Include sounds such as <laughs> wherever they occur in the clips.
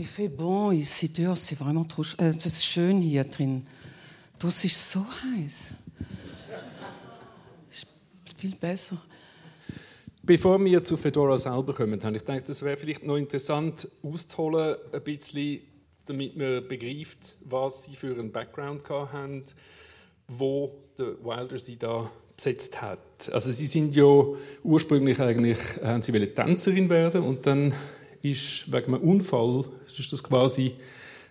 Il fait bon ici dehors, c'est vraiment trop äh, das ist schön hier drin. Das ist so heiß. Ist viel besser. Bevor wir zu Fedora selber kommen, habe ich gedacht, es wäre vielleicht noch interessant auszuholen, ein bisschen, damit man begreift, was sie für einen Background haben, wo der Wilder sie da besetzt hat. Also sie sind ja ursprünglich eigentlich, haben sie Tänzerin werden und dann ist wegen einem Unfall ist das quasi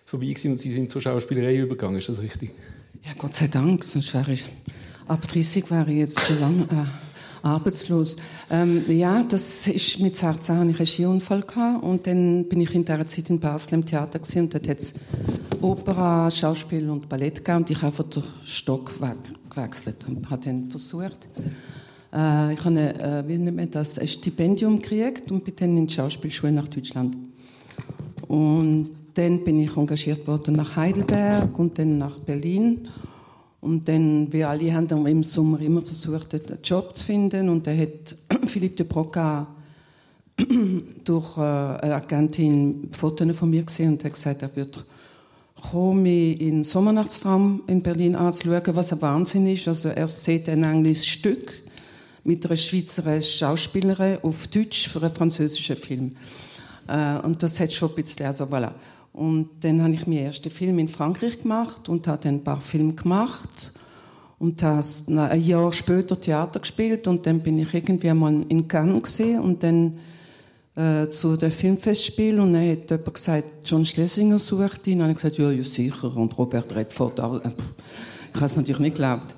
vorbei gewesen und sie sind zur Schauspielerei übergegangen. Ist das richtig? Ja, Gott sei Dank, sonst wäre ich ab 30 wäre ich jetzt schon lange äh, arbeitslos. Ähm, ja, das ist mit 16 hatte ich einen Skiunfall gehabt und dann bin ich in dieser Zeit in Basel im Theater gewesen, und dort hat es Opera, Schauspiel und Ballett gegeben und ich habe den Stock gewechselt und habe dann versucht, äh, ich habe äh, wie nennt man das, ein Stipendium gekriegt und bin dann in die Schauspielschule nach Deutschland. Und dann bin ich engagiert worden nach Heidelberg und dann nach Berlin. Und dann, wir alle haben dann im Sommer immer versucht, einen Job zu finden. Und dann hat <clears throat> Philippe de Broca <clears throat> durch äh, eine Agentin Fotos von mir gesehen und hat gesagt, er würde kommen, in Sommernachtstraum in Berlin anzuschauen, was ein Wahnsinn ist. Also er sieht ein englisches Stück mit einer Schweizer Schauspielerin auf Deutsch für einen französischen Film. Äh, und das hat schon ein bisschen, also voilà. Und dann habe ich meinen ersten Film in Frankreich gemacht und habe dann ein paar Filme gemacht und habe ein Jahr später Theater gespielt und dann bin ich irgendwie einmal in Cannes und dann äh, zu dem Filmfestspiel und dann hat jemand gesagt, John Schlesinger sucht ihn und dann habe ich gesagt, ja, ja sicher und Robert Redford ich habe es natürlich nicht geglaubt.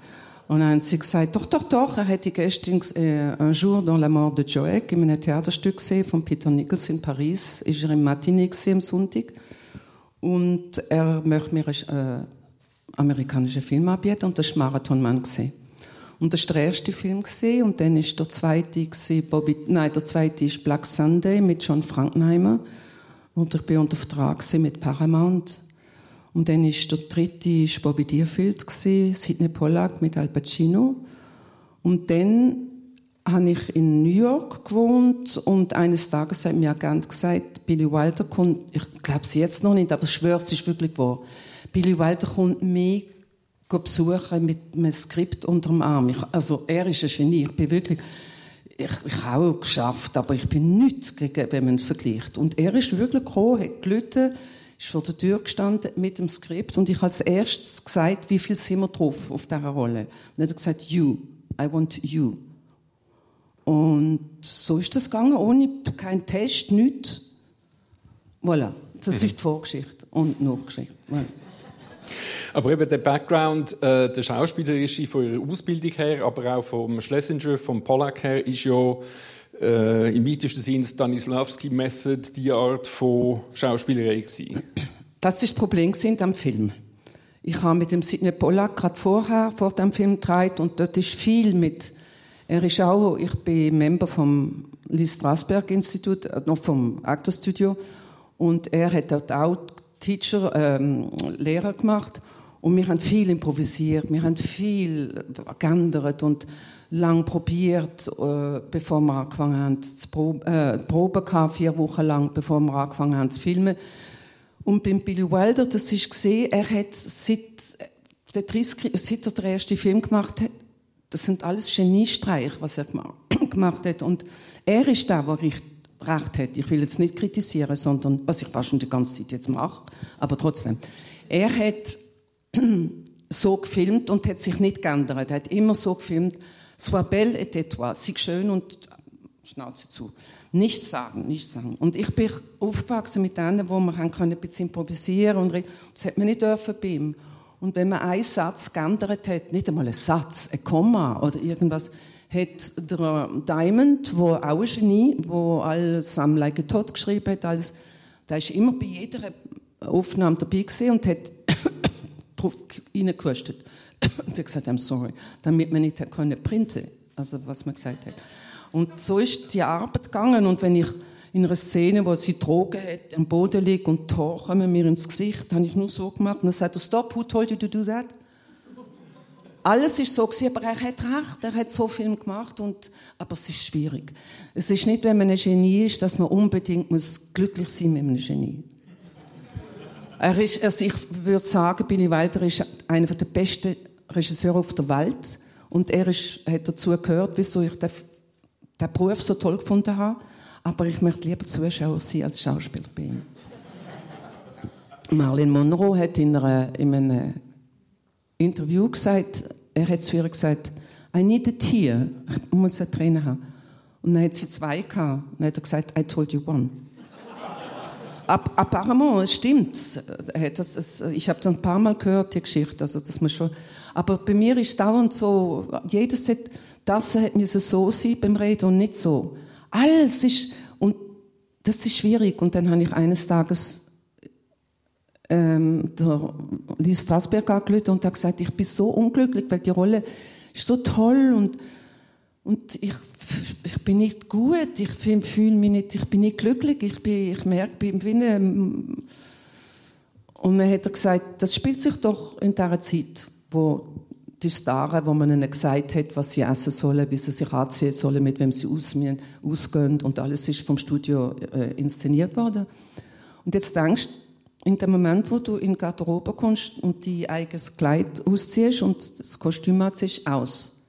Und dann haben sie gesagt, doch, doch, doch, er hätte gestern äh, un jour dans la mort de Joek in einem Theaterstück gesehen von Peter Nichols in Paris. Ist er im Matinee am Sonntag. Und er möchte mir einen äh, amerikanischen Film anbieten und das war Marathonmann gesehen. Und das war der erste Film gesehen und dann ist der zweite gewesen, Bobby, nein, der zweite ist Black Sunday mit John Frankenheimer und ich bin unter Vertrag mit Paramount und dann ist der dritte ist Bobby Deerfield Sidney Pollack mit Al Pacino. Und dann habe ich in New York gewohnt und eines Tages hat mir Agent gesagt, Billy Wilder kommt, ich glaube es jetzt noch nicht, aber ich schwöre, es ist wirklich wahr. Billy Wilder kommt mich besuchen mit einem Skript unter dem Arm. Ich, also er ist ein Genie, ich bin wirklich, ich, ich habe auch geschafft, aber ich bin nichts, wenn man es vergleicht. Und er ist wirklich gekommen, hat gelitten, ist vor der Tür gestanden mit dem Skript und ich habe als erstes gesagt, wie viel sind wir drauf auf dieser Rolle. Und dann hat er gesagt, you, I want you. Und so ist das gegangen, ohne keinen Test, nichts. Voilà, das mhm. ist die Vorgeschichte und Nachgeschichte. Voilà. Aber eben der Background, äh, der schauspielerische von ihrer Ausbildung her, aber auch vom Schlesinger, vom Pollack her, ist ja äh, im weitesten Sinne Stanislavski-Method die Art von Schauspielerei gewesen? Das ist das Problem am Film. Ich habe mit dem Sidney Pollack gerade vorher vor dem Film gedreht und dort ist viel mit. Er ist auch, ich bin Member vom Lee Strasberg Institut, äh, noch vom Actorstudio und er hat dort auch Teacher, ähm, Lehrer gemacht und wir haben viel improvisiert, wir haben viel geändert und lang probiert, äh, bevor wir angefangen haben zu proben, äh, Proben gehabt, vier Wochen lang, bevor wir angefangen haben zu filmen. Und beim Billy Wilder, das ist gesehen, er hat seit, der 30, seit er den ersten Film gemacht hat, das sind alles Geniestreich, was er <clears throat> gemacht hat. Und er ist der, der recht, recht hat. Ich will jetzt nicht kritisieren, sondern, was ich fast schon die ganze Zeit jetzt mache, aber trotzdem. Er hat <clears throat> so gefilmt und hat sich nicht geändert. Er hat immer so gefilmt, Sois belle et tais-toi. Sei schön und Schnauze zu. Nichts sagen, nichts sagen. Und ich bin aufgewachsen mit denen, wo man ein bisschen improvisieren und das hat man nicht dürfen bei ihm. Und wenn man einen Satz geändert hat, nicht einmal einen Satz, ein Komma oder irgendwas, hat der Diamond, wo auch ein Genie, wo alles am Like Tod geschrieben hat, alles, der ist immer bei jeder Aufnahme dabei gewesen und hat <coughs> drauf reingekostet. Und er gesagt, I'm sorry, damit man nicht können printen, also was man gesagt hat. Und so ist die Arbeit gegangen und wenn ich in einer Szene, wo sie Drogen hat, am Boden liegt und Tor kommen mir ins Gesicht, habe ich nur so gemacht und dann sagt er, stop, who told you to do that? Alles ist so gewesen, aber er hat recht, er hat so viel gemacht und, aber es ist schwierig. Es ist nicht, wenn man ein Genie ist, dass man unbedingt muss glücklich sein mit einem Genie. Er ist, also ich würde sagen, Billy Wilder ist einer der besten Regisseure auf der Welt. Und er ist, hat dazu gehört, wieso ich den, den Beruf so toll gefunden habe. Aber ich möchte lieber Zuschauer sein als Schauspieler bei ihm. Marilyn Monroe hat in, einer, in einem Interview gesagt, er hat zu ihr gesagt, I need a tear, ich muss eine Träne haben. Und dann hat sie zwei gehabt. Und dann hat er gesagt, I told you one. Ab, apparemment, es stimmt. Das, das, ich habe das ein paar Mal gehört, die Geschichte. Also, dass man schon, aber bei mir ist es dauernd so, jedes hat, das hat mir so sein beim Reden und nicht so. Alles ist, und das ist schwierig. Und dann habe ich eines Tages ähm, der Lee Strasberg angerufen und hat gesagt, ich bin so unglücklich, weil die Rolle ist so toll und, und ich ich bin nicht gut, ich fühle mich nicht, ich bin nicht glücklich, ich, bin, ich merke, ich bin wie Und dann hat gesagt, das spielt sich doch in dieser Zeit, wo die Stars, wo man ihnen gesagt hat, was sie essen sollen, wie sie sich anziehen sollen, mit wem sie ausgehen, ausgehen und alles ist vom Studio äh, inszeniert worden. Und jetzt denkst in dem Moment, wo du in die Garderobe kommst und die eigenes Kleid ausziehst und das Kostüm anziehst, aus.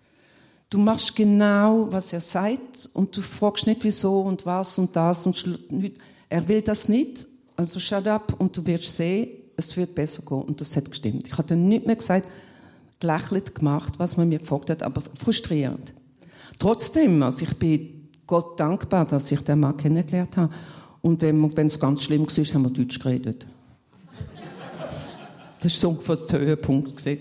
Du machst genau, was er sagt und du fragst nicht wieso und was und das und er will das nicht, also shut up und du wirst sehen, es wird besser gehen und das hat gestimmt. Ich dann nicht mehr gesagt, gelächelt gemacht, was man mir gefragt hat, aber frustrierend. Trotzdem, also ich bin Gott dankbar, dass ich den Mann kennengelernt habe und wenn, es ganz schlimm war, haben wir Deutsch geredet. Das ist so ungefähr der Höhepunkt gesehen.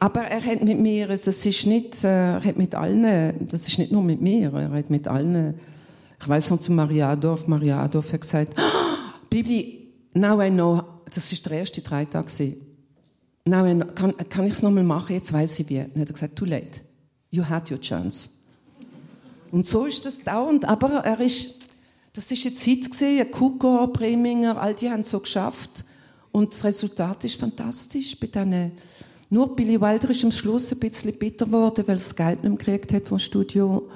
Aber er hat mit mir, das ist nicht, äh, er hat mit allen, das ist nicht nur mit mir, er hat mit allen, ich weiß noch zu Mariadorf, Mariadorf hat gesagt, <gasps> oh, Bibi, now I know, das ist der erste Dreitag gewesen. Now I know, kann, kann ich es nochmal machen, jetzt weiß ich wie. Dann hat er gesagt, too late. You had your chance. Und so ist das dauernd, aber er ist, das ist jetzt Hit gesehen, Kuko, Preminger, all die haben es so geschafft. Und das Resultat ist fantastisch. Bei diesen nur Billy Wilder ist am Schluss ein bisschen bitter geworden, weil er das Geld nicht gekriegt hat vom Studio.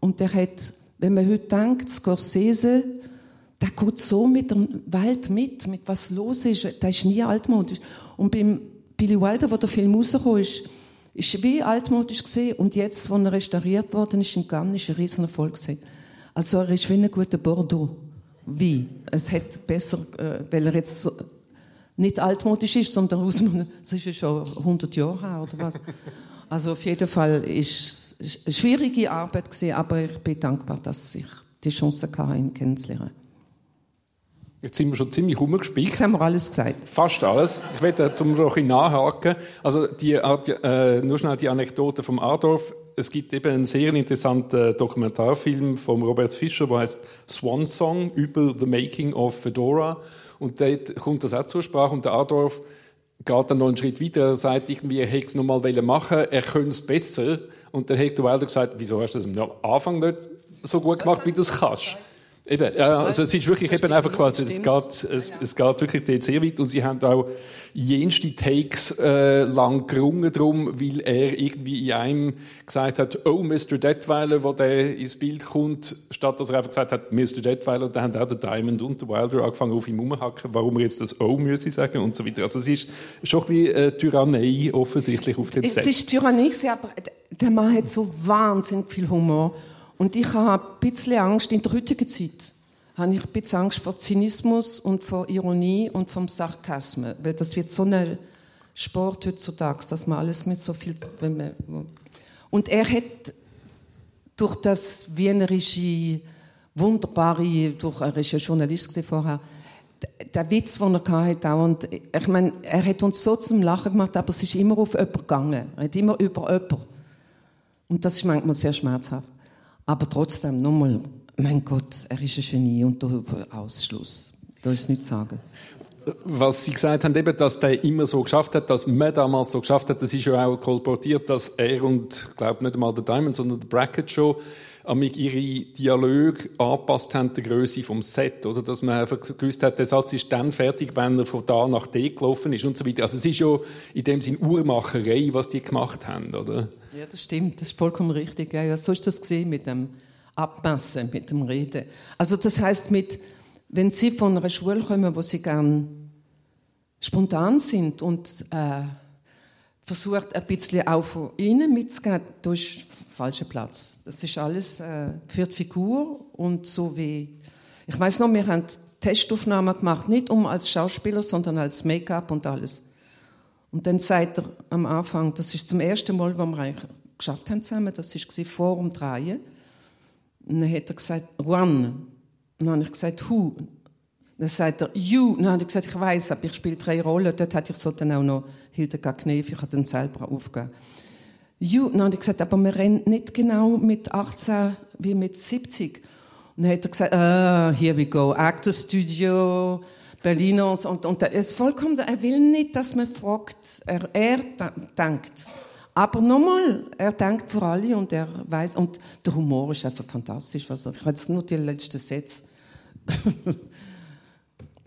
Und der hat, wenn man heute denkt, Scorsese, der geht so mit der Welt mit, mit was los ist. Der ist nie altmodisch. Und beim Billy Wilder, wo der Film rausgekommen ist, ist wie altmodisch gesehen. Und jetzt, wo er restauriert worden ist, in Cannes, ein riesen Erfolg gesehen. Also er ist wie ein guter Bordeaux. Wie? Es hat besser, äh, weil er jetzt so, nicht altmodisch ist, sondern aus <laughs> das ist ja schon 100 Jahre her oder was. Also auf jeden Fall ist es eine schwierige Arbeit gewesen, aber ich bin dankbar, dass ich die Chance hatte, ihn kennenzulernen. Jetzt sind wir schon ziemlich rumgespielt. Jetzt haben wir alles gesagt. Fast alles. Ich werde zum noch nachhaken. Also die, äh, nur schnell die Anekdote vom Adolf. Es gibt eben einen sehr interessanten Dokumentarfilm von Robert Fischer, der heißt Swan Song über The Making of Fedora. Und dort kommt das auch zur Sprache. Und der Adolf geht dann noch einen Schritt weiter. Er sagt irgendwie, er hätte es noch mal machen er könnte es besser. Und dann hat der Wilder gesagt, wieso hast du das am Anfang nicht so gut gemacht, wie du es kannst? Eben, ja, also es ist wirklich eben einfach quasi, es geht, es, es geht wirklich dort sehr weit und sie haben auch jenste Takes äh, lang gerungen drum, weil er irgendwie in einem gesagt hat, oh, Mr. Detweiler, wo der ins Bild kommt, statt dass er einfach gesagt hat, Mr. Detweiler, und dann haben auch der Diamond und der Wilder angefangen auf ihm rumhacken, warum er jetzt das Oh müsse sagen und so weiter. Also es ist schon ein bisschen äh, Tyrannei offensichtlich auf dem Set. Es ist Tyrannei, aber der Mann hat so wahnsinnig viel Humor. Und ich habe ein bisschen Angst, in der heutigen Zeit habe ich ein bisschen Angst vor Zynismus und vor Ironie und vom Sarkasmus, weil das wird so ein Sport heutzutage, dass man alles mit so viel... Und er hat durch das wienerische, wunderbare, durch, er ist ja Journalist vorher, der Witz, den er hatte, und ich meine, er hat uns so zum Lachen gemacht, aber es ist immer auf jemanden gegangen. Er hat immer über jemanden. Und das ist manchmal sehr schmerzhaft. Aber trotzdem, nochmal, mein Gott, er ist ein Genie und darüber Ausschluss. Da ist nichts zu sagen. Was Sie gesagt haben, eben, dass der immer so geschafft hat, dass man damals so geschafft hat, das ist ja auch kolportiert, dass er und, ich glaube nicht einmal der Diamond, sondern der Bracket Show, amig ihre Dialoge angepasst haben der Größe vom Set, oder? Dass man einfach gewusst hat, der Satz ist dann fertig, wenn er von da nach D gelaufen ist und so weiter. Also es ist ja in dem Sinn Uhrmacherei, was die gemacht haben, oder? Ja, das stimmt, das ist vollkommen richtig. Ja, so ist das gesehen mit dem Abmessen, mit dem Reden. Also das heißt, mit, wenn Sie von einer Schule kommen, wo Sie gern spontan sind und äh, versucht ein bisschen auch von innen mitzugehen, da ist falscher Platz. Das ist alles äh, für die Figur und so wie ich weiß noch, wir haben Testaufnahmen gemacht, nicht um als Schauspieler, sondern als Make-up und alles. Und dann sagt er am Anfang, das ist zum ersten Mal, wo wir eigentlich geschafft haben zusammen, das war vor dem Drehen. Und dann hat er gesagt, one. Und dann habe ich gesagt, who? Dann sagt er, you. Dann habe ich gesagt, ich weiß, aber ich spiele drei Rollen. Dort hatte ich so dann auch noch Hildegard Knef, ich habe dann selber aufgegeben. You. Dann habe ich gesagt, aber wir rennen nicht genau mit 18 wie mit 70. Und dann hat er gesagt, ah, here we go, Actor Studio, Berliners. Und, und er ist vollkommen, er will nicht, dass man fragt. Er, er denkt. Aber nochmal, er denkt vor allem und er weiß, und der Humor ist einfach fantastisch. Also, ich habe jetzt nur die letzten Sätze. <laughs>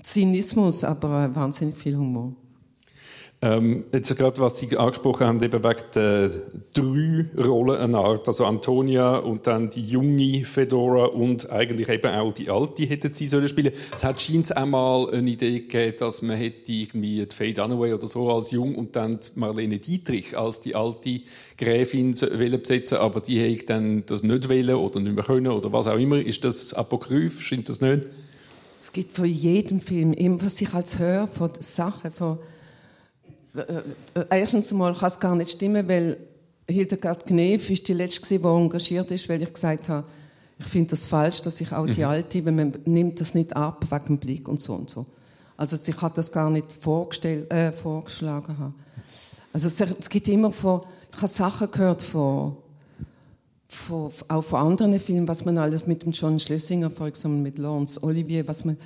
Zynismus, aber wahnsinnig viel Humor. Ähm, jetzt gerade, was Sie angesprochen haben, eben wegen der drei Rollen einer Art, also Antonia und dann die junge Fedora und eigentlich eben auch die alte hätten Sie sollen spielen. Es hat scheint auch mal eine Idee gegeben, dass man hätte irgendwie die Faye Dunaway oder so als jung und dann Marlene Dietrich als die alte Gräfin besetzen aber die hätte dann das nicht wollen oder nicht mehr können oder was auch immer. Ist das apokryph? Stimmt das nicht? Es gibt von jedem Film, immer was ich als höre, von Sachen, von äh, äh, erstens mal kann es gar nicht stimmen, weil Hildegard Knef ist die letzte, die engagiert ist, weil ich gesagt habe, ich finde das falsch, dass ich auch die mhm. Alte, wenn man nimmt das nicht ab wegen dem Blick und so und so. Also ich hat das gar nicht vorgestellt, äh, vorgeschlagen. Also es, es, gibt immer von, ich habe Sachen gehört von, von, auch von anderen Filmen, was man alles mit dem John Schlesinger, vor allem mit Lawrence Olivier, was man,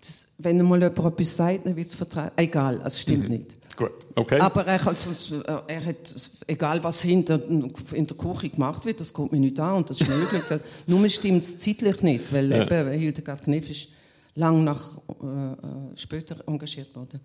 das, wenn mal jemand etwas sagt, dann wird es vertragen. Egal, es stimmt mhm. nicht. Gut, okay. Aber er, also, er hat, egal was hinter in der Küche gemacht wird, das kommt mir nicht an und das ist möglich. <laughs> Nur stimmt es zeitlich nicht, weil ja. eben Hildegard Knef ist lang nach äh, äh, später engagiert worden.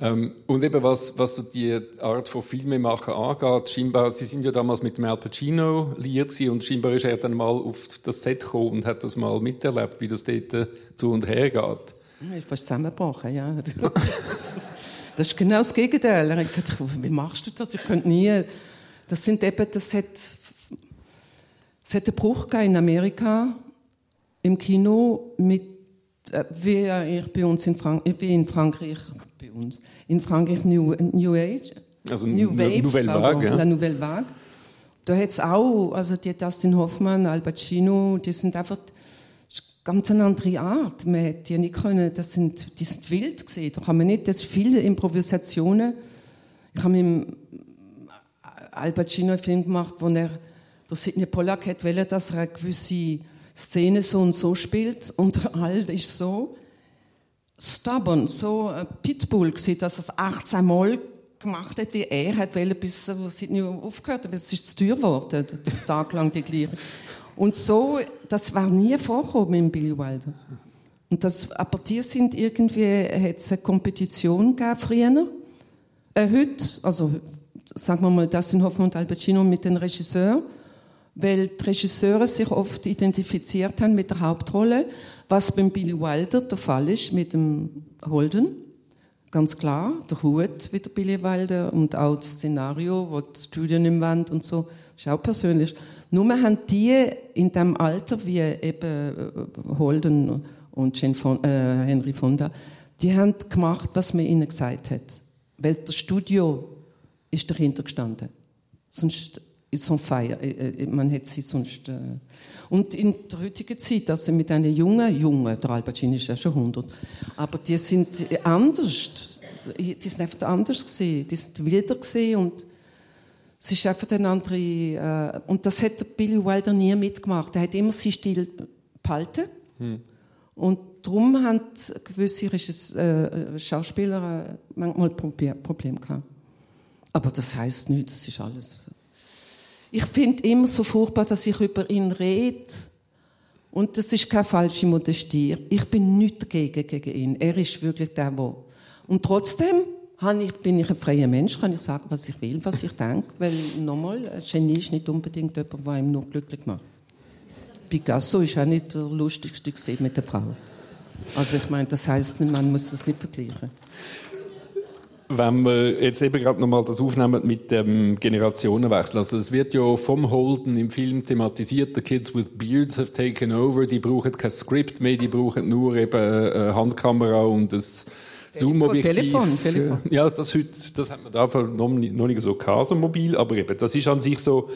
Ähm, und eben was, was so die Art von Filmemachen angeht, scheinbar, Sie sind ja damals mit dem Al Pacino liiert und scheinbar ist er dann mal auf das Set gekommen und hat das mal miterlebt, wie das dort äh, zu und her geht. Er ist fast zusammengebrochen, ja. <laughs> Das ist genau das Gegenteil. Er hat gesagt, wie machst du das? Ich könnte nie. Das sind eben, das hat, es hat einen Bruch in Amerika im Kino mit, äh, wie ich bei uns in Frankreich, ich bin in Frankreich, bei uns, in Frankreich New, New Age, also New Wave, Nouvelle Vague, ja. La Nouvelle Vague. Da hat es auch, also die Dustin Hoffmann, Al Pacino, die sind einfach ganz eine andere Art. Man hätte die nicht können, das sind, die sind wild gesehen. Da kann man nicht, das viele Improvisationen. Ich habe mit Al Pacino einen Film gemacht, wo er, der Sidney Pollack hat dass er eine gewisse Szene so und so spielt <laughs> und Alt ist so stubborn, so Pitbull gewesen, dass er es 18 Mal gemacht hat, wie er hat wollte, bis Sidney aufgehört hat, weil es ist zu teuer geworden, tagelang die gleiche. Und so, das war nie vorgekommen in Billy Wilder. Und das, aber die sind irgendwie, hat es eine Kompetition gegeben früher. Äh, heute, also sagen wir mal, das sind Hoffmann und Al Pacino mit den Regisseuren, weil die Regisseure sich oft identifiziert haben mit der Hauptrolle, was beim Billy Wilder der Fall ist mit dem Holden. Ganz klar, der Hut wie der Billy Wilder und auch das Szenario, wo die Studien im Wand und so, ist auch persönlich. Nur haben die in dem Alter wie eben äh, Holden und äh, Henry Fonda, die haben gemacht, was man ihnen gesagt hat. Weil das Studio ist dahinter gestanden. Sonst ist on fire. Äh, äh, man hätte sie sonst... Äh und in der heutigen Zeit, also mit einem jungen, jungen, der Al Pacino ist ja schon 100, aber die sind anders. Die sind einfach anders gesehen. Die sind wilder gesehen und es ist einfach ein andere, äh, und das hat Billy Wilder nie mitgemacht. Er hat immer seinen Stil behalten. Hm. Und darum haben gewisse äh, Schauspieler äh, manchmal Probleme gehabt. Aber das heißt nicht, das ist alles. Ich finde immer so furchtbar, dass ich über ihn rede. Und das ist keine falsche Modestie. Ich bin nicht dagegen gegen ihn. Er ist wirklich der, der. Und trotzdem ich, bin ich ein freier Mensch, kann ich sagen, was ich will, was ich denke, weil nochmal, ein Genie ist nicht unbedingt jemand, der ihm nur glücklich macht. Picasso ist auch nicht der lustigste mit der Frau. Also ich meine, das heißt, man muss das nicht vergleichen. Wenn wir jetzt eben gerade nochmal das aufnehmen mit dem Generationenwechsel. Also es wird ja vom Holden im Film thematisiert, the kids with beards have taken over, die brauchen kein Skript mehr, die brauchen nur eben eine Handkamera und ein Zoom-Objektiv. Telefon, Telefon. Ja, das, heute, das hat man da noch nicht, noch nicht so gehabt, so mobil, aber eben, das ist an sich so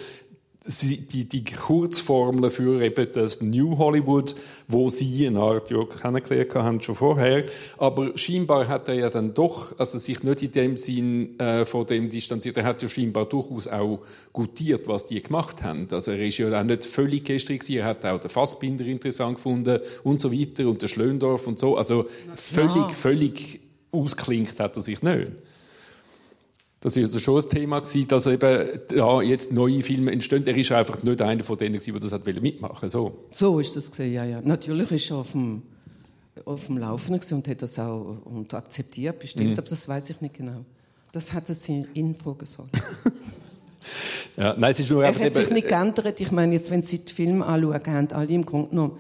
die, die Kurzformel für eben das New Hollywood, wo sie eine Art ja kennengelernt haben, schon vorher. Aber scheinbar hat er ja dann doch, also sich nicht in dem Sinn äh, von dem distanziert, er hat ja scheinbar durchaus auch gutiert, was die gemacht haben. Also er ist ja auch nicht völlig gestrig er hat auch den Fassbinder interessant gefunden und so weiter und den Schlöndorf und so. Also völlig, völlig ausklingt hat er sich nicht. Das war also schon ein Thema, gewesen, dass eben ja, jetzt neue Filme entstehen. Er ist einfach nicht einer von denen, der das hat mitmachen so. so ist das gesehen, ja, ja. Natürlich ist er auf dem, auf dem Laufenden und hat das auch und akzeptiert, bestimmt, mhm. aber das weiß ich nicht genau. Das hat es in Info gesagt. <laughs> ja, nein, es ist nur er hat sich nicht geändert. Ich meine, jetzt, wenn Sie den Film anschauen, haben alle im Grunde genommen,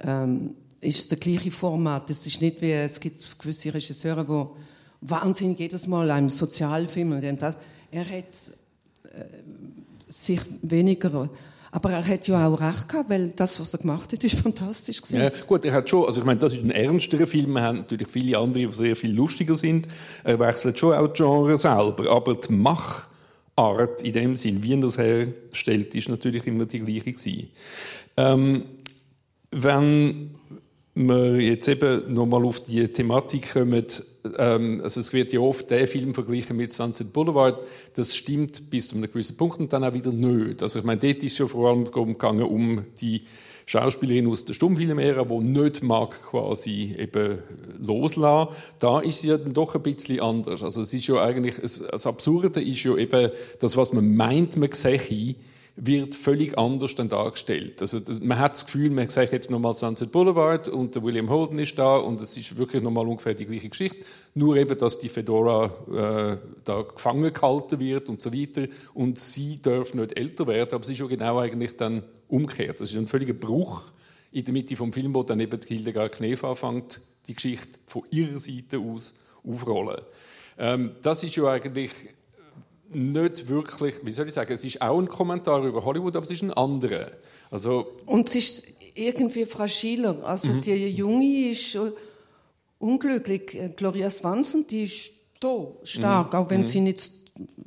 ähm, ist es das gleiche Format. Es ist nicht wie, es gibt gewisse Regisseure, die Wahnsinn jedes Mal einem Sozialfilm. Denn das, er hat äh, sich weniger aber er hat ja auch recht gehabt, weil das, was er gemacht hat, ist fantastisch gewesen. Ja, gut, er hat schon, also ich meine, das ist ein ernsterer Film. Wir haben natürlich viele andere, die sehr viel lustiger sind. Er wechselt schon auch die Genre selber, aber die Machart in dem Sinn, wie er das herstellt, ist natürlich immer die gleiche gewesen. Ähm, wenn wir jetzt eben nochmal auf die Thematik kommen, ähm, also es wird ja oft der Film verglichen mit Sunset Boulevard, das stimmt bis zu einem gewissen Punkt und dann auch wieder nicht. Also ich meine, dort ist es ja vor allem gegangen um die Schauspielerin aus der Stummfilmära, die nicht mag quasi eben loslassen. Da ist sie ja dann doch ein bisschen anders. Also es ist ja eigentlich, das Absurde ist ja eben das, was man meint, man sehe, wird völlig anders dann dargestellt. Also man hat das Gefühl, man sagt jetzt nochmal Sunset Boulevard und der William Holden ist da und es ist wirklich nochmal ungefähr die gleiche Geschichte, nur eben, dass die Fedora äh, da gefangen gehalten wird und so weiter und sie darf nicht älter werden, aber es ist ja genau eigentlich dann umgekehrt. Das ist ein völliger Bruch in der Mitte vom Film, wo dann eben Hildegard Knef anfängt, die Geschichte von ihrer Seite aus aufrollen. Ähm, das ist ja eigentlich nicht wirklich, wie soll ich sagen, es ist auch ein Kommentar über Hollywood, aber es ist ein anderer. Also, und es ist irgendwie fragiler. Also mhm. die Junge ist unglücklich. Äh, Gloria Swanson, die ist da, stark, mhm. auch wenn mhm. sie nichts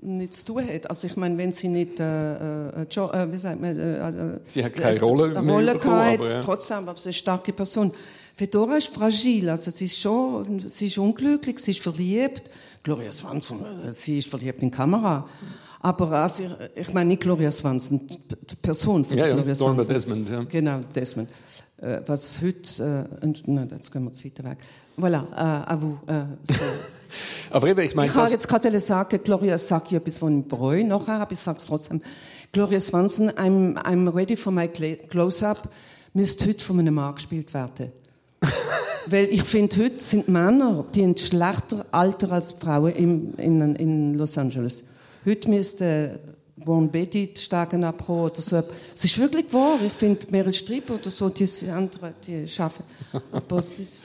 nichts zu tun hat. Also ich meine, wenn sie nicht, äh, äh, äh wie sagt man, äh, äh sie hat keine Rolle mehr Rolle gehabt, aber, ja. trotzdem, aber sie ist eine starke Person. Fedora ist fragil, also sie ist schon, sie ist unglücklich, sie ist verliebt, Gloria Swanson, sie ist verliebt in Kamera. Aber also, ich meine nicht Gloria Swanson, die Person von ja, ja, Gloria Swanson. Desmond, ja. Genau, Desmond. Äh, was heute, äh, nein, jetzt gehen wir zu weiter weg. Voilà, äh, à vous. Äh, so. <laughs> Aber eben, ich meine... Ich habe jetzt gerade sagen, Gloria sagt ja etwas von Bräu nachher, aber ich sage es trotzdem. Gloria Swanson, I'm, I'm ready for my close-up, müsste heute von einem Mann gespielt werden. Weil ich finde, heute sind Männer, die ein schlechter Alter als Frauen in, in, in Los Angeles. Heute müsste Warren Beatty steigen abhauen oder so. Es ist wirklich wahr. Ich finde, Meryl Streep oder so, die anderen, die schaffen. Aber es, ist,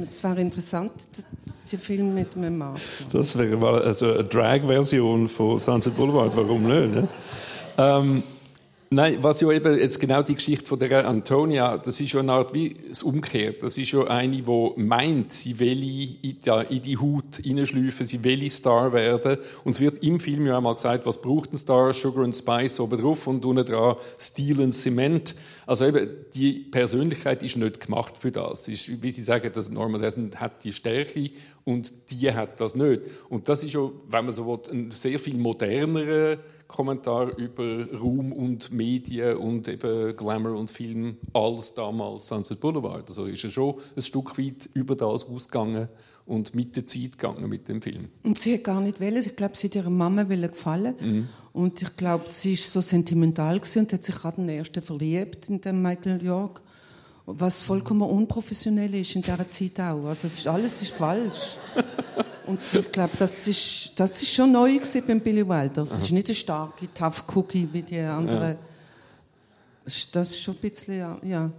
es wäre interessant, der Film mit einem Mann. Das wäre mal also eine Drag-Version von Sunset Boulevard. Warum nicht? Ne? Ähm, Nein, was ja eben jetzt genau die Geschichte von der Antonia, das ist ja eine Art wie das Umkehrt. Das ist ja eine, die meint, sie will in die, Haut hineinschleifen, sie will Star werden. Und es wird im Film ja einmal gesagt, was braucht ein Star? Sugar and Spice oben drauf und unten dran Steel and Cement. Also eben, die Persönlichkeit ist nicht gemacht für das. Ist, wie Sie sagen, das Norman hat die Stärke und die hat das nicht. Und das ist ja, wenn man so will, ein sehr viel modernerer Kommentar über Ruhm und Medien und eben Glamour und Film als damals Sunset Boulevard. Also ist er schon ein Stück weit über das ausgegangen und mit der Zeit gegangen mit dem Film. Und sie hat gar nicht wollen. Ich glaube, sie hat ihrer Mama gefallen. Mhm. Und ich glaube, sie ist so sentimental und hat sich gerade den ersten verliebt in den Michael York. Was vollkommen unprofessionell ist in dieser Zeit auch. Also ist, alles ist falsch. <laughs> Und ich glaube, das ist, das ist schon neu beim Billy Wilder. Das ist nicht ein starke Tough Cookie wie die anderen. Ja. Das ist schon ein bisschen, ja. ja.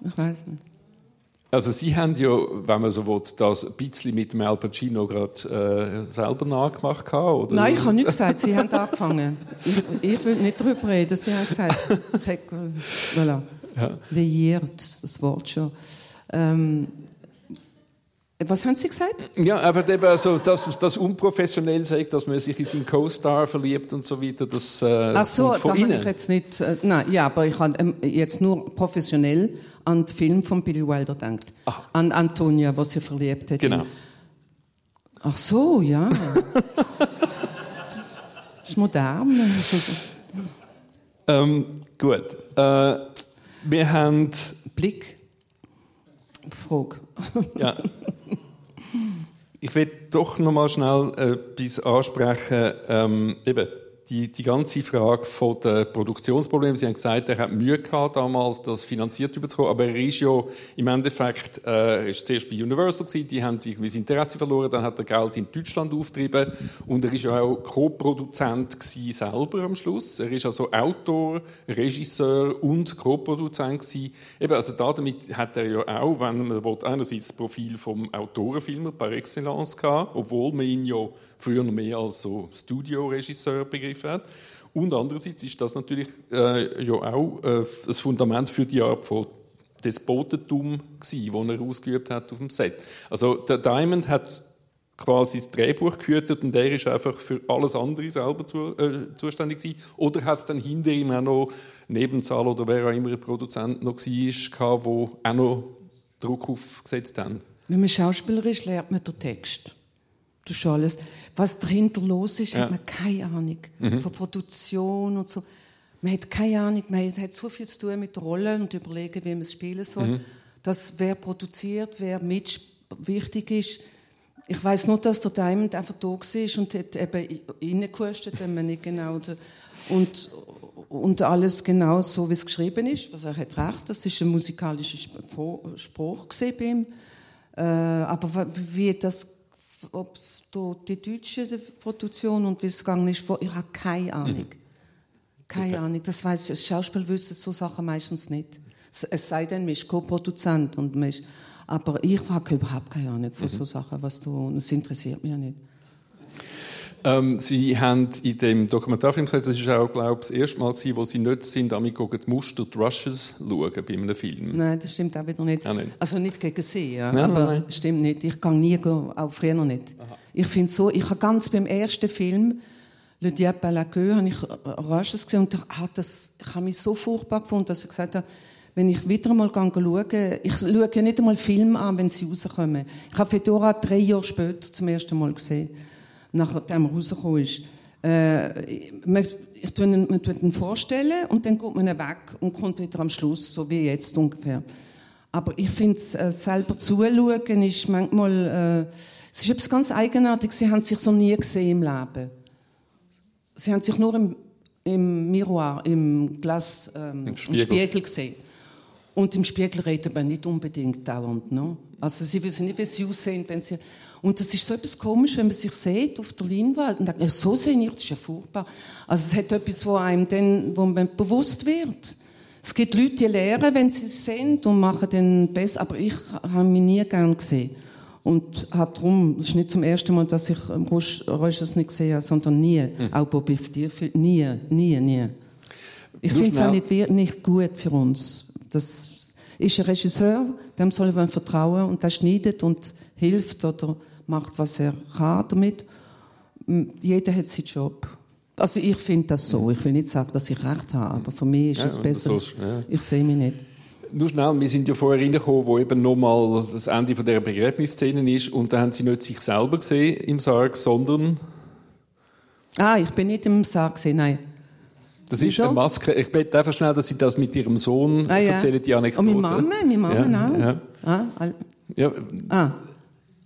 Ich weiß nicht. Also Sie haben ja, wenn man so will, das ein bisschen mit dem Al Pacino gerade äh, selber nachgemacht oder? Nein, ich habe nicht gesagt, Sie haben angefangen. Ich, ich will nicht darüber reden. Sie haben gesagt, voilà. ja. Veilliert, das Wort schon. Ähm, was haben Sie gesagt? Ja, aber eben also, dass das unprofessionell sagt, dass man sich in seinen Co-Star verliebt und so weiter, das äh, Ach so, da habe ich jetzt nicht... Äh, nein, ja, aber ich habe ähm, jetzt nur professionell an den Film von Billy Wilder gedacht. Ach. An Antonia, was sie verliebt hat. Genau. Ach so, ja. <laughs> das ist modern. ähm, gut. Äh, wir haben... Blick. Frage. ja. Ich will doch noch mal schnell etwas ansprechen. Ähm, eben, die, die ganze Frage von der Produktionsprobleme. Sie haben gesagt, er hat Mühe gehabt damals, das finanziert überzukommen, aber er ist ja im Endeffekt, äh, ist zuerst bei Universal gewesen, die haben irgendwie das Interesse verloren, dann hat er Geld in Deutschland aufgetrieben und er ist ja auch Co-Produzent selber am Schluss. Er ist also Autor, Regisseur und Co-Produzent gewesen. Eben, also damit hat er ja auch, wenn man will, einerseits das Profil vom Autorenfilmer par excellence gehabt, obwohl man ihn ja früher noch mehr als so Studioregisseur begriffen hat. Und andererseits ist das natürlich äh, ja auch äh, das Fundament für die Art von Despotentum das er ausgeübt hat auf dem Set. Also der Diamond hat quasi das Drehbuch gehütet und er ist einfach für alles andere selber zu, äh, zuständig gewesen. Oder hat es dann hinter ihm auch noch Nebenzahl oder wer auch immer ein Produzent noch war, der auch noch Druck aufgesetzt haben? Wenn man Schauspieler ist, lernt man den Text. Das ist alles. Was dahinter los ist, ja. hat man keine Ahnung. Mhm. Von Produktion und so. Man hat keine Ahnung. Man hat so viel zu tun mit Rollen und überlegen, wie man es spielen soll. Mhm. Dass wer produziert, wer mit wichtig ist. Ich weiß nur, dass der Diamond einfach da war und hat eben reingekostet, wenn man nicht genau... Und, und alles genau so, wie es geschrieben ist. Also er hat recht, das ist ein musikalischer Spruch bei ihm. Äh, aber wie das, ob die deutsche Produktion und wie es gegangen ist, ich habe keine Ahnung. Mhm. Keine okay. Ahnung. Das weiß ich. Schauspiel wissen so Sachen meistens nicht. Es sei denn, man ist Co-Produzent und man ist, aber ich habe überhaupt keine Ahnung von mhm. so Sachen, was du, das interessiert mich ja nicht. Ähm, Sie haben in dem Dokumentarfilm gesagt, das ist auch, glaube ich, das erste Mal gewesen, wo Sie nicht sind, damit die Muster, die Rushes schauen bei einem Film. Nein, das stimmt auch wieder nicht. Ja, nicht. Also nicht gegen Sie, ja. Nein, aber nein. stimmt nicht. Ich gehe nie, auch früher noch nicht. Aha. Ich finde so, ich habe ganz beim ersten Film, Le Diable à la Queue, habe ich Rushes gesehen und das, ich habe mich so furchtbar gefunden, dass ich gesagt habe, wenn ich wieder einmal schaue, ich schaue ja nicht einmal Filme an, wenn sie rauskommen. Ich habe Fedora drei Jahre später zum ersten Mal gesehen nachdem er rausgekommen ist. Äh, man, ich tue ihn, man tut ihn vorstellen und dann geht man weg und kommt wieder am Schluss, so wie jetzt ungefähr. Aber ich finde, äh, selber zuschauen ist manchmal, äh, es ist etwas ganz Eigenartiges. Sie haben sich so nie gesehen im Leben. Sie haben sich nur im, im Miroir, im Glas, ähm, Im, Spiegel. im Spiegel gesehen. Und im Spiegel redet man nicht unbedingt dauernd. No? Also sie wissen nicht, wie sie aussehen, wenn sie... Und das ist so etwas komisch, wenn man sich sieht auf der Leinwand und denkt, ja, so sehe ich, das ist ja furchtbar. Also es hat etwas, wo einem dann, wo man bewusst wird. Es gibt Leute, die lernen, wenn sie es sehen und machen dann besser, aber ich habe mich nie gern gesehen. Und hat darum, es ist nicht zum ersten Mal, dass ich Rösch es nicht gesehen habe, sondern nie. Mhm. Auch Bobby Dierfeld, nie, nie, nie. Ich finde es auch nicht, nicht gut für uns. Das ist ein Regisseur, dem soll man vertrauen und der schneidet und hilft oder macht, was er kann damit. Jeder hat seinen Job. Also ich finde das so. Ich will nicht sagen, dass ich recht habe, aber für mich ist ja, es besser. So, ja. Ich sehe mich nicht. Nur schnell, wir sind ja vorher reingekommen, wo eben nochmal das Ende von der Begräbnisszene ist und da haben sie nicht sich selber gesehen im Sarg, sondern... Ah, ich bin nicht im Sarg gesehen, nein. Das ist Wieso? eine Maske. Ich bete einfach schnell, dass Sie das mit Ihrem Sohn ah, ja. erzählen, die Anekdote. Und meine Mama, meine Mama ja, auch. Ja. Ah, ja. ah.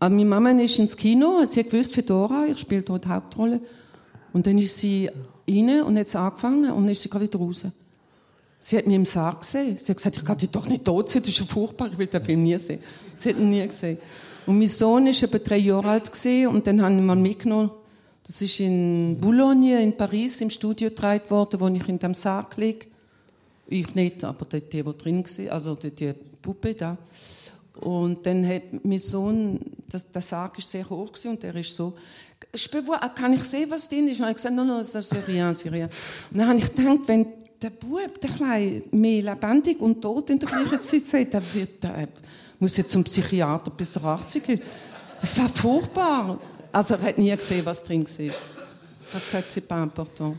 Aber meine Mama ist ins Kino, sie hat gewusst, Fedora, ich spiele dort die Hauptrolle. Und dann ist sie rein und hat angefangen und dann ist sie gerade wieder raus. Sie hat mich im Sarg gesehen. Sie hat gesagt, ich kann dich doch nicht tot sehen, das ist ja furchtbar, ich will den Film nie sehen. Sie hat ihn nie gesehen. Und mein Sohn war etwa drei Jahre alt und dann haben wir ihn mitgenommen. Das ist in Boulogne, in Paris, im Studio getragen worden, wo ich in dem Sarg liege. Ich nicht, aber die, die, die drin war, also die, die Puppe da. Und dann hat mein Sohn, das, der Sarg ist sehr hoch gewesen, und er ist so, kann ich sehen, was drin ist? Und er hat gesagt, no, no, c'est rien, c'est rien. Und dann habe ich gedacht, wenn der Bub, der Kleine, mehr lebendig und tot in der gleichen Zeit sagt, der, wird, der muss jetzt zum Psychiater bis er 80 ist. Das war furchtbar. Also er hat nie gesehen, was drin war. Er hat gesagt, c'est pas important.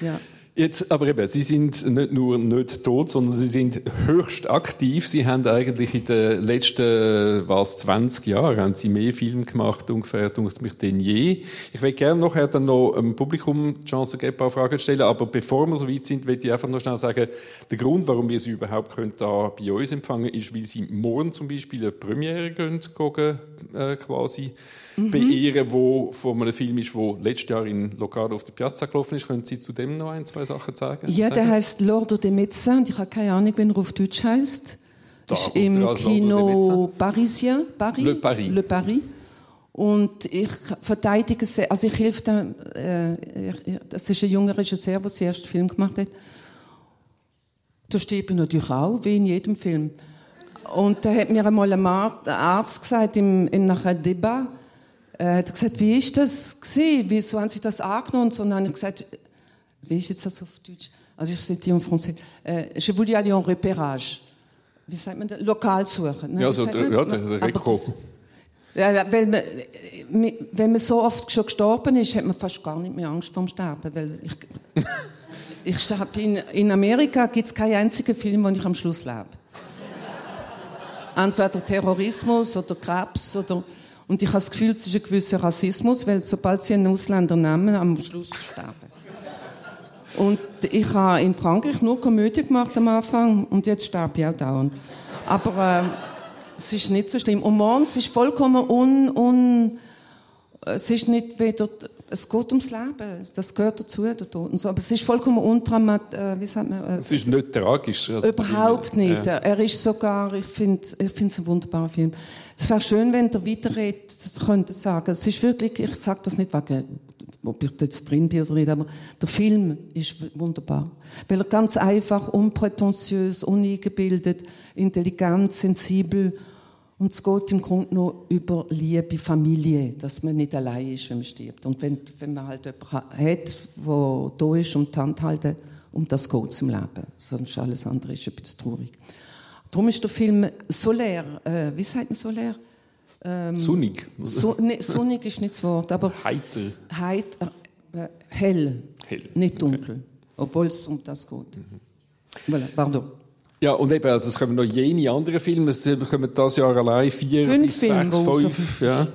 Ja. Jetzt, aber eben, Sie sind nicht nur nicht tot, sondern Sie sind höchst aktiv. Sie haben eigentlich in den letzten, was, 20 Jahren, haben Sie mehr Filme gemacht, ungefähr, mich, denn je. Ich will gerne nachher dann noch im Publikum die Chance geben, ein paar Fragen zu stellen, aber bevor wir so weit sind, will ich einfach noch schnell sagen, der Grund, warum wir Sie überhaupt können, da bei uns empfangen, ist, weil Sie morgen zum Beispiel eine Premiere gehen, gucken, äh, quasi mhm. beehren, wo von einem Film ist, der letztes Jahr in Locarno auf der Piazza gelaufen ist. Können Sie zu dem noch ein, zwei Sachen sagen? Ja, der heißt L'Ordre des Médecins. Ich habe keine Ahnung, wie er auf Deutsch heißt. Da ist im Kino Parisien, Paris, Le Paris. Le Paris. Und ich verteidige sehr, also ich helfe dem, äh, das ist ein junger Regisseur, der den ersten Film gemacht hat. Da steht er natürlich auch, wie in jedem Film. Und da hat mir einmal ein Arzt gesagt, im, in einem Debat, äh, hat gesagt, wie ist das gewesen? Wieso haben Sie das angenommen? Und dann habe ich gesagt, wie ist jetzt das auf Deutsch? Also ich sage en français. Äh, je voulais aller en repérage. Wie sagt man das? Lokal suchen. Ne? Ja, so der, ja, der Reko. Ja, weil man, wenn man so oft schon gestorben ist, hat man fast gar nicht mehr Angst vorm Sterben. Weil ich, <laughs> ich sterbe in, in Amerika gibt es keinen einzigen Film, wo ich am Schluss lebe. Entweder Terrorismus oder Krebs oder und ich habe das Gefühl, es ist ein gewisser Rassismus, weil sobald sie einen Ausländer nehmen, am Schluss sterben. Und ich habe in Frankreich nur Komödie gemacht am Anfang und jetzt sterbe ich auch dauernd. Aber äh, es ist nicht so schlimm. Und morgens ist vollkommen un, un es ist nicht weder, es geht ums Leben, das gehört dazu, der Tod und so. Aber es ist vollkommen undramatisch, äh, wie sagt man? Äh, es ist nicht tragisch. Also überhaupt nicht. Ja. Er ist sogar, ich finde ich es ein wunderbarer Film. Es wäre schön, wenn der weiterredet, könnte sagen. Es ist wirklich, ich sage das nicht wegen, ob ich jetzt drin bin oder nicht, aber der Film ist wunderbar. Weil er ganz einfach, unprätentiös, uneingebildet, intelligent, sensibel und es geht im Grunde nur über Liebe, Familie, dass man nicht allein ist, wenn man stirbt. Und wenn, wenn man halt jemanden hat, der da ist und die Hand halten, um das geht es im Leben. Sonst alles andere ist ein bisschen traurig. Darum ist der Film solär, äh, wie sagt man solär? Ähm, sonnig. So, nee, sonnig ist nicht das Wort, aber heitel. Heit, äh, hell, hell, nicht dunkel, okay. obwohl es um das geht. Mhm. Voilà, pardon. Ja, und eben, also es kommen noch jene andere Filme, es kommen das Jahr allein vier fünf bis Filme, sechs, fünf. Ja.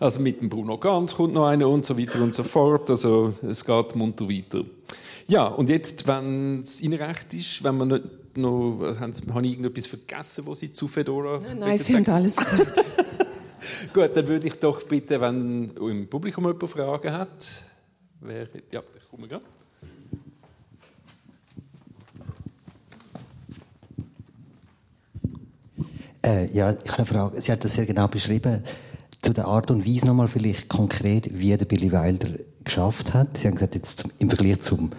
Also mit dem Bruno Ganz kommt noch einer und so weiter und so fort. Also es geht munter weiter. Ja, und jetzt, wenn es Ihnen recht ist, wenn man nicht noch, haben, habe ich irgendetwas vergessen, was Sie zu Fedora Nein, nein Sie haben alles gesagt. <laughs> <laughs> Gut, dann würde ich doch bitte, wenn im Publikum jemand Fragen hat, wer, ja, ich komme gerade. Äh, ja, ich habe eine Frage. Sie hat das sehr genau beschrieben. Zu der Art und Weise nochmal vielleicht konkret, wie der Billy Wilder geschafft hat. Sie haben gesagt, jetzt im Vergleich zum,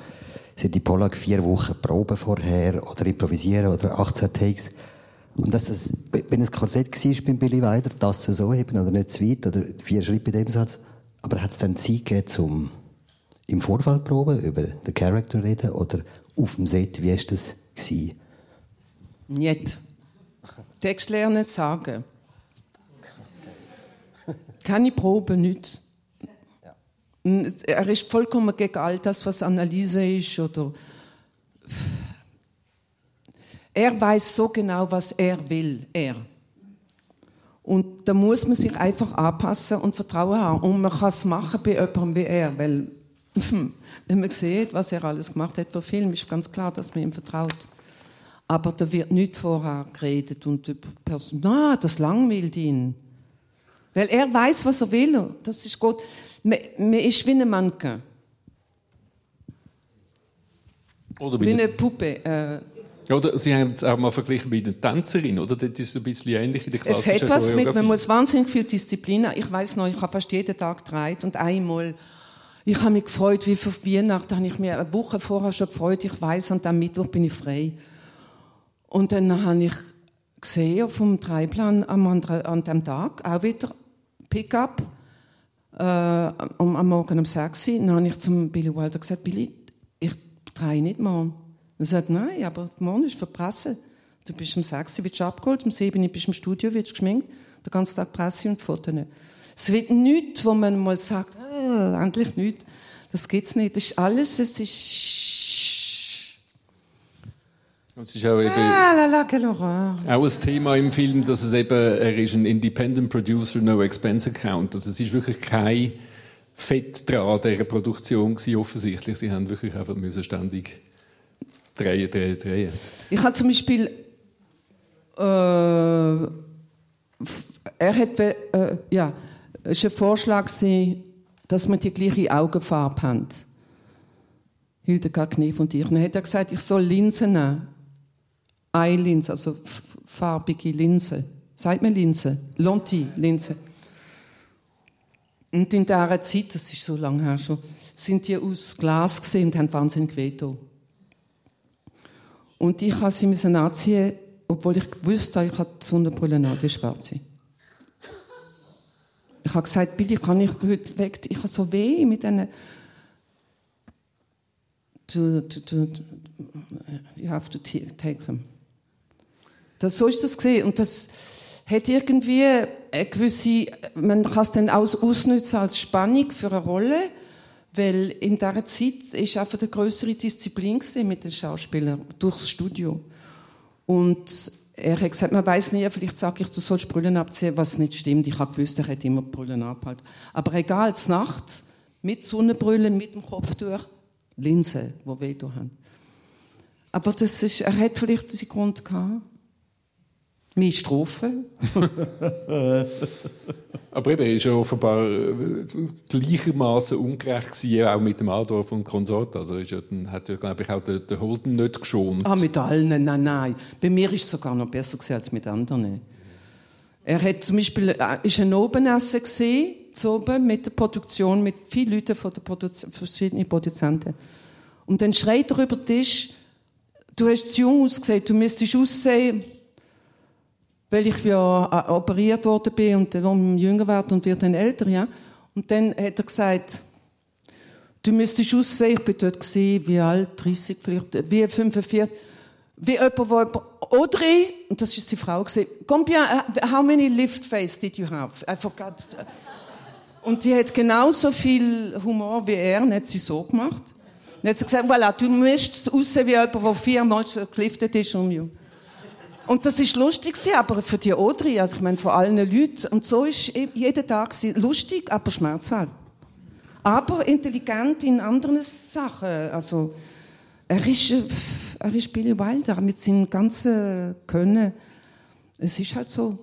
Sie die Pollack vier Wochen Proben vorher oder improvisieren oder 18 Takes. Und dass das, wenn es Korsett war beim Billy Wilder, das so eben oder nicht zu weit oder vier Schritte bei dem Satz, aber hat es dann Zeit gegeben, zum im Vorfall proben, über den Charakter reden oder auf dem Set, wie war das? Gewesen? Nicht. Text lernen, sagen. Keine Probe, nichts. Er ist vollkommen gegen all das, was Analyse ist oder. Er weiß so genau, was er will, er. Und da muss man sich einfach anpassen und Vertrauen haben. Und man kann es machen bei jemandem wie er, weil <laughs> wenn man sieht, was er alles gemacht hat für Film, ist ganz klar, dass man ihm vertraut. Aber da wird nicht vorher geredet und über ah, das langweilt ihn. Weil er weiß, was er will. Das ist gut. Man, man ist wie ein Mannequin. Oder wie eine Puppe. Äh, oder Sie haben es auch mal verglichen mit einer Tänzerin, oder? Das ist ein bisschen ähnlich in der klassischen Es hat was mit, man muss wahnsinnig viel Disziplin haben. Ich weiß noch, ich habe fast jeden Tag gedreht und einmal, ich habe mich gefreut, wie für Weihnachten habe ich mir eine Woche vorher schon gefreut, ich weiß, an dem Mittwoch bin ich frei. Und dann habe ich gesehen auf dem Dreiplan am anderen, an dem Tag, auch wieder Pickup, äh, um, am Morgen um 6 Uhr. Dann habe ich zum Billy Wilder gesagt, Billy, ich drehe nicht morgen. Er sagt, nein, aber morgen ist für Presse. Du bist um 6 Uhr, wirst abgeholt, um 7 Uhr bist du im Studio, wirst geschminkt, den ganzen Tag Presse und Fotos. Es wird nichts, wo man mal sagt, ah, endlich nichts. Das gibt's nicht. Das ist alles, es ist... Es ist auch, eben Ah, la, la, quelle horreur. auch ein Thema im Film, dass es eben, er ist ein Independent Producer, no expense account. Also es ist wirklich kein Fett dran an dieser Produktion gewesen, offensichtlich. Sie haben wirklich einfach müssen ständig drehen, drehen, drehen. Ich habe zum Beispiel... Äh, er hat... Äh, ja, es war ein Vorschlag, gewesen, dass wir die gleiche Augenfarbe haben. Hildegard Knef und ich. Und dann hat er gesagt, ich soll Linsen nehmen. Eye-Linse, also farbige Linse. Sagt man Linse? Lonti-Linse. Und in dieser Zeit, das ist so lange her schon, sind die aus Glas gesehen und haben wahnsinnig wehgetan. Und ich habe sie müssen anziehen, obwohl ich gewusst habe, ich habe die Sonnenbrille an, die schwarze. Ich habe gesagt, Billy, kann ich heute weg? Ich habe so weh mit diesen... Du, du, du, you have to take them. Das, so ist das gesehen und das hat irgendwie eine gewisse, man kann es dann aus, ausnutzen als Spannung für eine Rolle, weil in dieser Zeit ist einfach eine größere Disziplin mit den Schauspielern durchs Studio und er hat gesagt, man weiß nie, vielleicht sage ich, du sollst Brüllen abziehen, was nicht stimmt. Ich habe gewusst, er hat immer Brüllen abgehalten. Aber egal, zur Nacht, mit Sonnenbrüllen, mit dem Kopftuch, Linsen, die weh haben. Aber das ist, er hat vielleicht diesen Grund gehabt. Mehr Strophen. <laughs> Aber eben, er ist ja offenbar äh, gleichermaßen ungerecht gewesen, auch mit dem Adolf und Konsort. Also ist ja, dann hat ja, glaube ich, auch der, der Holden nicht geschont. Ah, mit allen, nein, nein. Bei mir ist es sogar noch besser gewesen als mit anderen. Er hat zum Beispiel, äh, ist ein Obenessen gesehen, zu oben, mit der Produktion, mit vielen Leuten von der Produ verschiedenen Produzenten. Und dann schreit er über den Tisch, du hast zu jung ausgesehen, du müsstest aussehen, weil ich ja äh, operiert worden bin und dann jünger werde und wird dann älter, ja. Und dann hat er gesagt, Du müsstest aussehen, ich bin dort gewesen, wie alt, 30 vielleicht, wie 45, wie jemand, jemand, Audrey, und das ist die Frau gewesen, combien, uh, how many lift face did you have? I forgot. Und die hat genauso viel Humor wie er, und hat sie so gemacht. Und hat sie gesagt, voilà, du musst aussehen wie jemand, der viermal geliftet ist um you. Und das ist lustig aber für die Audrey, also ich meine, von allen Leuten, und so ist eben jeden Tag lustig, aber schmerzvoll aber intelligent in anderen Sachen. Also, er ist, er ist Billy Wilder mit seinem ganzen Können. Es ist halt so.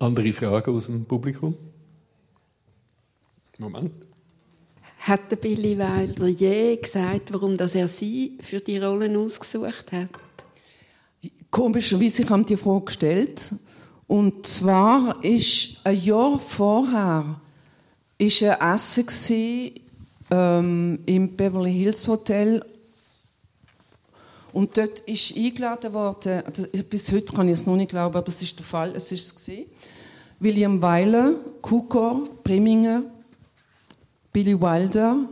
Andere Fragen aus dem Publikum? Moment. Hat der Billy Wilder je gesagt, warum dass er sie für die Rollen ausgesucht hat? Komischerweise, ich habe die Frage gestellt. Und zwar ist ein Jahr vorher ist ein Essen ähm, im Beverly Hills Hotel und dort ist eingeladen worden, bis heute kann ich es noch nicht glauben, aber es ist der Fall, es ist es. William Wyler, Kukor, Preminger, Billy Wilder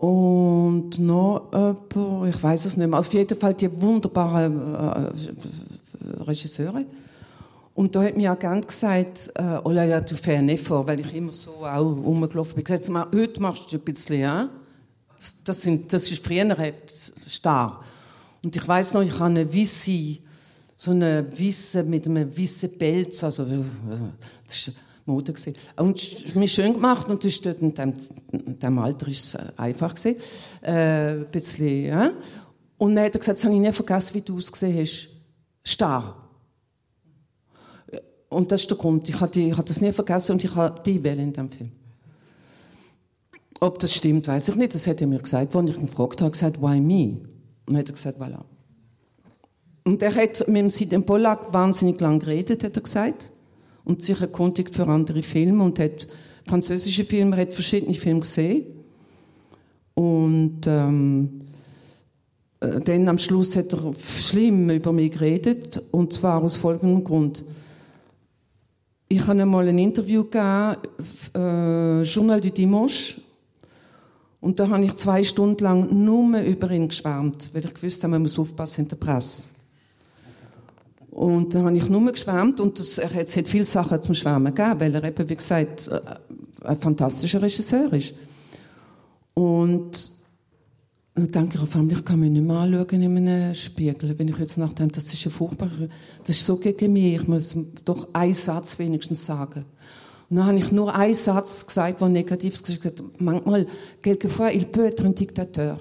und noch jemand, ich weiß es nicht mehr, auf jeden Fall die wunderbaren äh, Regisseure. Und da hat mir Agent gesagt, äh, oh ja, du fährst nicht vor, weil ich immer so auch rumgelaufen bin. Gesagt, mal, heute machst du ein bisschen, ja? Das, sind, das ist früher starr. Und ich weiß noch, ich habe eine Wisse, so eine Wisse mit einem weißen Pelz, also, äh, das ist Mode gewesen. Und es ist mir schön gemacht und das dort in dem, in dem Alter ist es einfach gewesen. Äh, ein bisschen, ja? Und dann hat er gesagt, das habe ich nie vergessen, wie du ausgesehen hast. Starr. Und das ist der Grund. Ich habe, die, ich habe das nie vergessen und ich habe die wählen in diesem Film. Ob das stimmt, weiß ich nicht. Das hat er mir gesagt, als ich ihn gefragt habe, gesagt, why me? Und hat er gesagt, voilà. Und er hat mit dem Sidney Pollack wahnsinnig lang geredet, hat er gesagt. Und sich erkundigt für andere Filme und hat französische Filme, hat verschiedene Filme gesehen. Und ähm, äh, dann am Schluss hat er schlimm über mich geredet und zwar aus folgendem Grund. Ich habe einmal ein Interview gegeben, äh, Journal du Dimanche, und da habe ich zwei Stunden lang nur über ihn geschwärmt, weil ich gewusst habe, man muss aufpassen in der Presse. Und dann habe ich nur geschwärmt und das, er hat, es hat viele Sachen zum Schwärmen gegeben, weil er eben, wie gesagt, äh, ein fantastischer Regisseur ist. Und dann denke ich auf einmal, ich kann mich nicht mehr anschauen in einem Spiegel, wenn ich jetzt nachdenke, das ist ja furchtbar, das ist so gegen mich, ich muss doch einen Satz wenigstens sagen. Und dann habe ich nur einen Satz gesagt, der negativ gesagt hat. Manchmal, quelquefois, il peut être un dictateur.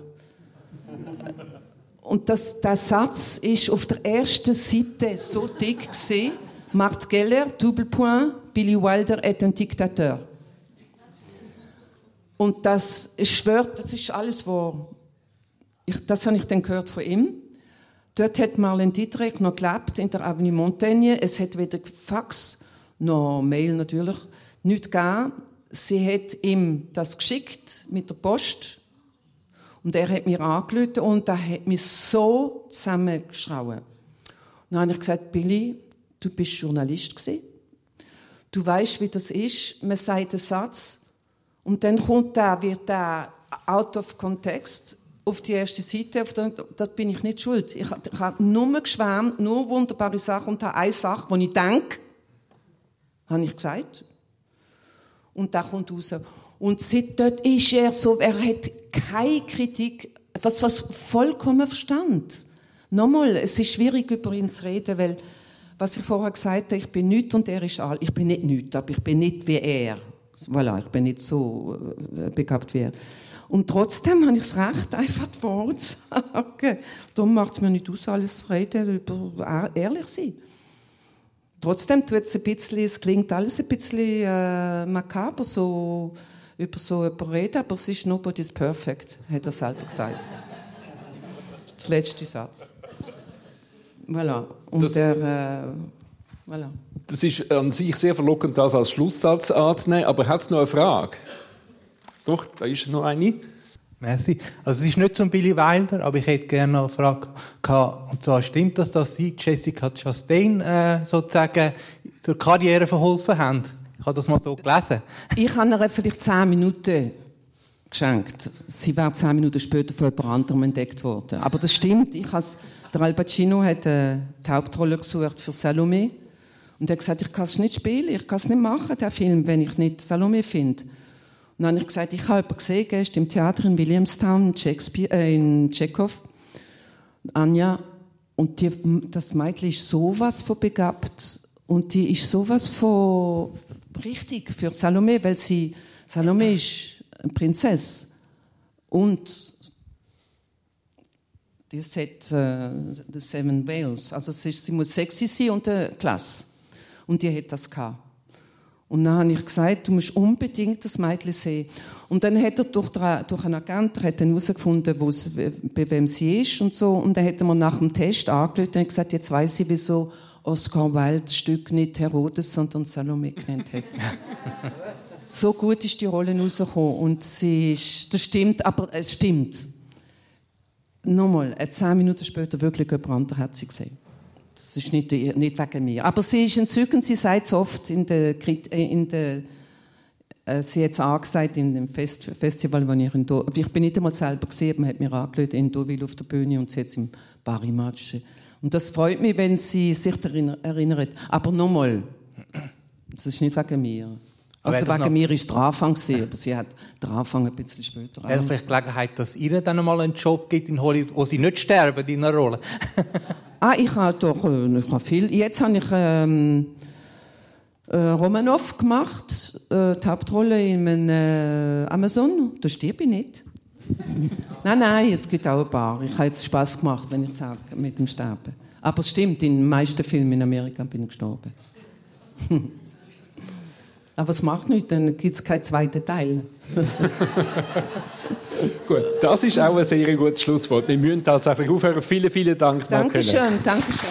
Und das, der Satz ist auf der ersten Seite so dick gesehen. Marthe Geller, double point, Billy Wilder est un dictateur. Und das, ich schwöre, das ist alles, wo ich, das habe ich dann gehört von ihm. Dort hat Marlene Dietrich noch gelebt, in der Avenue Montaigne. Es hat weder Fax noch Mail natürlich, nichts gegeben. Sie hat ihm das geschickt mit der Post und er hat mir angerufen und er hat mich so zusammengeschrauen. Dann habe ich gesagt, Billy, du bist Journalist gewesen. Du weißt, wie das ist. Man sagt einen Satz und dann kommt der, wird der out of context auf die erste Seite. Auf der, da bin ich nicht schuld. Ich, ich habe nur geschwärmt, nur wunderbare Sachen und habe eine Sache, die ich denke, habe ich gesagt. Und da kommt raus. Und seit dort ist er so, er hat keine Kritik, was, was vollkommen verstand. Nochmal, es ist schwierig, über ihn zu reden, weil, was ich vorher gesagt habe, ich bin nichts und er ist all. Ich bin nicht nichts, aber ich bin nicht wie er. Voilà, ich bin nicht so äh, begabt wie er. Und trotzdem habe ich das Recht, einfach die Worte zu sagen. Darum macht es mir nicht aus, alles zu reden, über ehrlich sein. Trotzdem tut es ein bisschen, es klingt alles ein bisschen äh, makaber, so über so jemanden reden, aber es ist nobody's perfect, hat er selber gesagt. Das der letzte Satz. Voilà. Und das, der, äh, voilà. Das ist an sich sehr verlockend, das als Schlusssatz anzunehmen, aber hat es noch eine Frage? Doch, da ist noch eine. Merci. Also es ist nicht zum Billy Wilder, aber ich hätte gerne noch eine Frage gehabt. Und zwar stimmt das, dass Sie Jessica Chastain äh, sozusagen zur Karriere verholfen haben? Ich habe das mal so gelesen. Ich habe ihr vielleicht zehn Minuten geschenkt. Sie wäre zehn Minuten später von jemand anderem entdeckt worden. Aber das stimmt. Ich der Al Pacino hat äh, die Hauptrolle gesucht für Salome. Und er hat gesagt, ich kann es nicht spielen, ich kann es nicht machen, den Film, wenn ich nicht Salome finde. Und dann habe ich gesagt, ich habe jemanden gesehen, gestern im Theater in Williamstown, in, Shakespeare, äh, in Chekhov, Anja, und die, das Mädchen ist sowas von begabt und die ist sowas von richtig für Salome, weil sie, Salome ist eine Prinzessin und die hat äh, The Seven Wales, also sie, sie muss sexy sein und eine Klasse. Und die hat das gehabt. Und dann habe ich gesagt, du musst unbedingt das Mädchen sehen. Und dann hat er durch, durch einen Agenten herausgefunden, bei wem sie ist und so. Und dann hat er mir nach dem Test angelötet und gesagt, jetzt weiß ich, wieso Oscar Wilde das Stück nicht Herodes, sondern Salome genannt hat. <laughs> so gut ist die Rolle rausgekommen. Und sie ist, das stimmt, aber es stimmt. Nochmal, zehn Minuten später wirklich jemand anderes hat sie gesehen. Das ist nicht, nicht wegen mir. Aber sie ist entzückend, sie sagt es oft in der, äh, in der äh, sie hat es angesagt in dem Fest, Festival, wo ich in Do ich bin nicht einmal selber gesehen, man hat mir angelötet in Deauville auf der Bühne und sie es im Barimatsch. Und das freut mich, wenn sie sich daran erinnert. Aber nochmal, das ist nicht wegen mir. Also wegen noch... mir war es der Anfang, aber sie hat den Anfang ein bisschen später. Hat vielleicht Gelegenheit, dass ihr dann mal einen Job gibt in Hollywood, wo sie nicht sterben in einer Rolle? <laughs> ah, ich habe doch äh, ich habe viel. Jetzt habe ich ähm, äh, Romanov gemacht, äh, die Hauptrolle in äh, Amazon. Da stirb ich nicht. <laughs> nein, nein, es gibt auch ein paar. Ich habe jetzt Spaß gemacht, wenn ich sage, mit dem Sterben. Aber es stimmt, in den meisten Filmen in Amerika bin ich gestorben. <laughs> Aber es macht nichts, dann gibt es keinen zweiten Teil. <laughs> Gut, das ist auch ein sehr gutes Schlusswort. Wir müssen tatsächlich aufhören. Vielen, vielen Dank. Dankeschön, Dankeschön.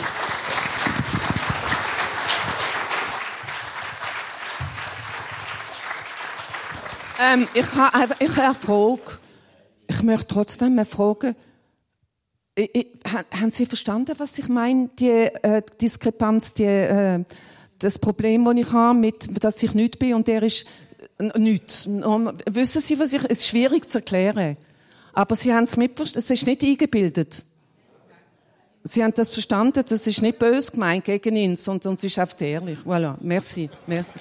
Ähm, ich habe eine Frage. Ich möchte trotzdem mal fragen, haben Sie verstanden, was ich meine? Die äh, Diskrepanz, die, äh, das Problem, das ich habe, mit, dass ich nicht bin und der ist nichts. Wissen Sie, was ich, es ist schwierig zu erklären. Aber Sie haben es mitverstanden, es ist nicht eingebildet. Sie haben das verstanden, das ist nicht böse gemeint gegen ihn, sondern es ist einfach ehrlich. Voilà, merci. merci.